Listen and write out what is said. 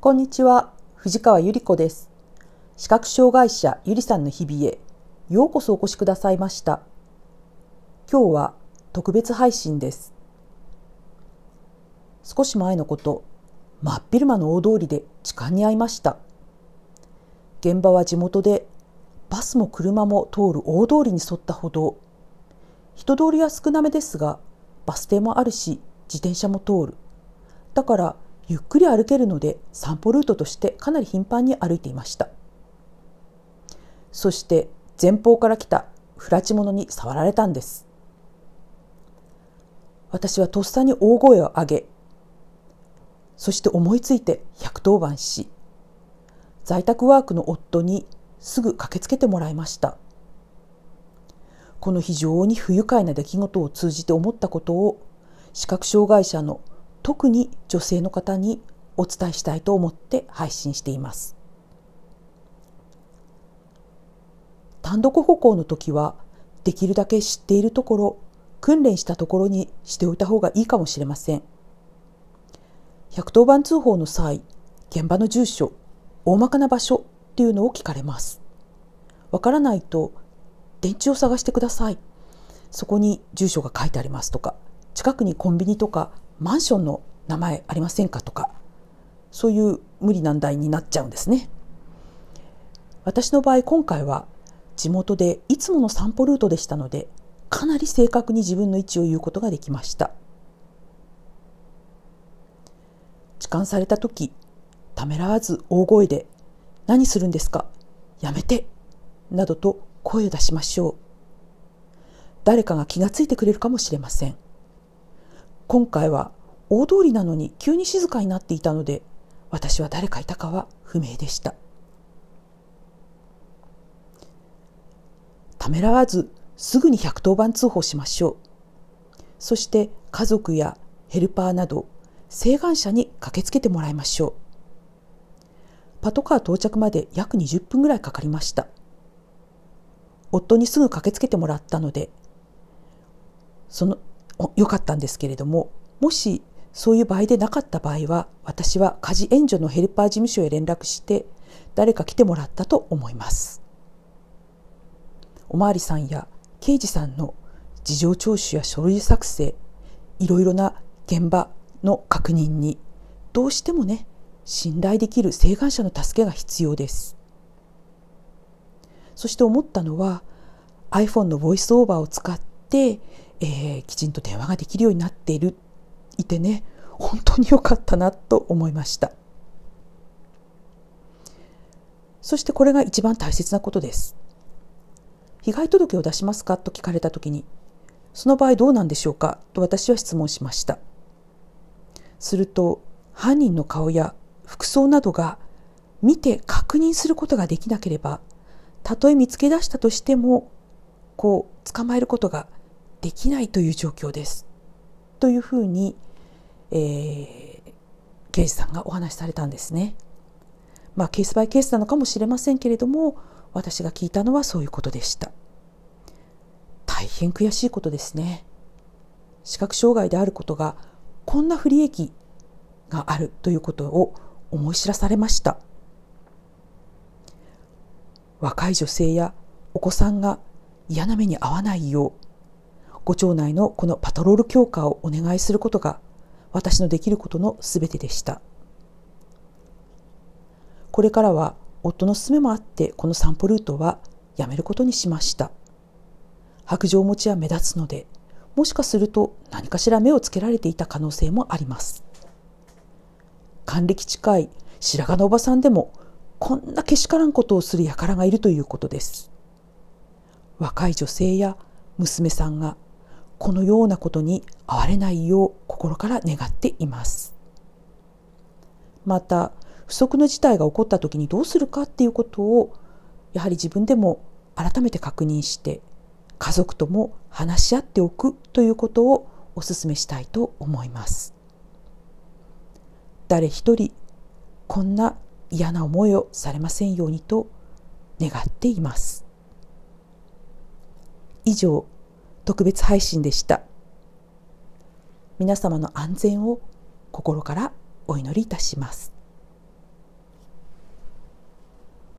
こんにちは、藤川ゆり子です。視覚障害者ゆりさんの日々へようこそお越しくださいました。今日は特別配信です。少し前のこと、真っ昼間の大通りで痴漢に遭いました。現場は地元でバスも車も通る大通りに沿った歩道。人通りは少なめですが、バス停もあるし、自転車も通る。だからゆっくり歩けるので散歩ルートとしてかなり頻繁に歩いていました。そして前方から来たフラチ者に触られたんです。私はとっさに大声を上げそして思いついて110番し在宅ワークの夫にすぐ駆けつけてもらいました。この非常に不愉快な出来事を通じて思ったことを視覚障害者の特に女性の方にお伝えしたいと思って配信しています。単独歩行の時はできるだけ知っているところ訓練したところにしておいた方がいいかもしれません。110番通報の際現場の住所大まかな場所っていうのを聞かれます。わからないと電池を探してください。そこに住所が書いてありますとか近くにコンビニとかマンションの名前ありませんかとかそういう無理難題になっちゃうんですね。私の場合今回は地元でいつもの散歩ルートでしたのでかなり正確に自分の位置を言うことができました。痴漢された時ためらわず大声で「何するんですか？やめて!」などと声を出しましょう。誰かが気がついてくれるかもしれません。今回は大通りなのに急に静かになっていたので私は誰かいたかは不明でした。ためらわずすぐに110番通報しましょう。そして家族やヘルパーなど請願者に駆けつけてもらいましょう。パトカー到着まで約20分ぐらいかかりました。夫にすぐ駆けつけてもらったのでその良かったんですけれどももしそういう場合でなかった場合は私は家事援助のヘルパー事務所へ連絡して誰か来てもらったと思います。おまわりさんや刑事さんの事情聴取や書類作成いろいろな現場の確認にどうしてもね信頼できる請願者の助けが必要です。そして思ったのは iPhone のボイスオーバーを使ってえー、きちんと電話ができるようになっているいてね本当に良かったなと思いました。そしてこれが一番大切なことです。被害届を出しますかと聞かれた時にその場合どうなんでしょうかと私は質問しました。すると犯人の顔や服装などが見て確認することができなければたとえ見つけ出したとしてもこう捕まえることができないという状況です。というふうに、えー、刑事さんがお話しされたんですね。まあケースバイケースなのかもしれませんけれども私が聞いたのはそういうことでした。大変悔しいことですね。視覚障害であることがこんな不利益があるということを思い知らされました。若い女性やお子さんが嫌な目に遭わないようご町内のこのパトロール強化をお願いすることが私のできることのすべてでした。これからは夫の勧めもあってこの散歩ルートはやめることにしました。白状持ちは目立つのでもしかすると何かしら目をつけられていた可能性もあります。還暦近い白髪のおばさんでもこんなけしからんことをする輩がいるということです。若い女性や娘さんがこのようなことに遭われないよう心から願っています。また不測の事態が起こった時にどうするかっていうことをやはり自分でも改めて確認して家族とも話し合っておくということをお勧めしたいと思います。誰一人こんな嫌な思いをされませんようにと願っています。以上特別配信でした。皆様の安全を心からお祈りいたします。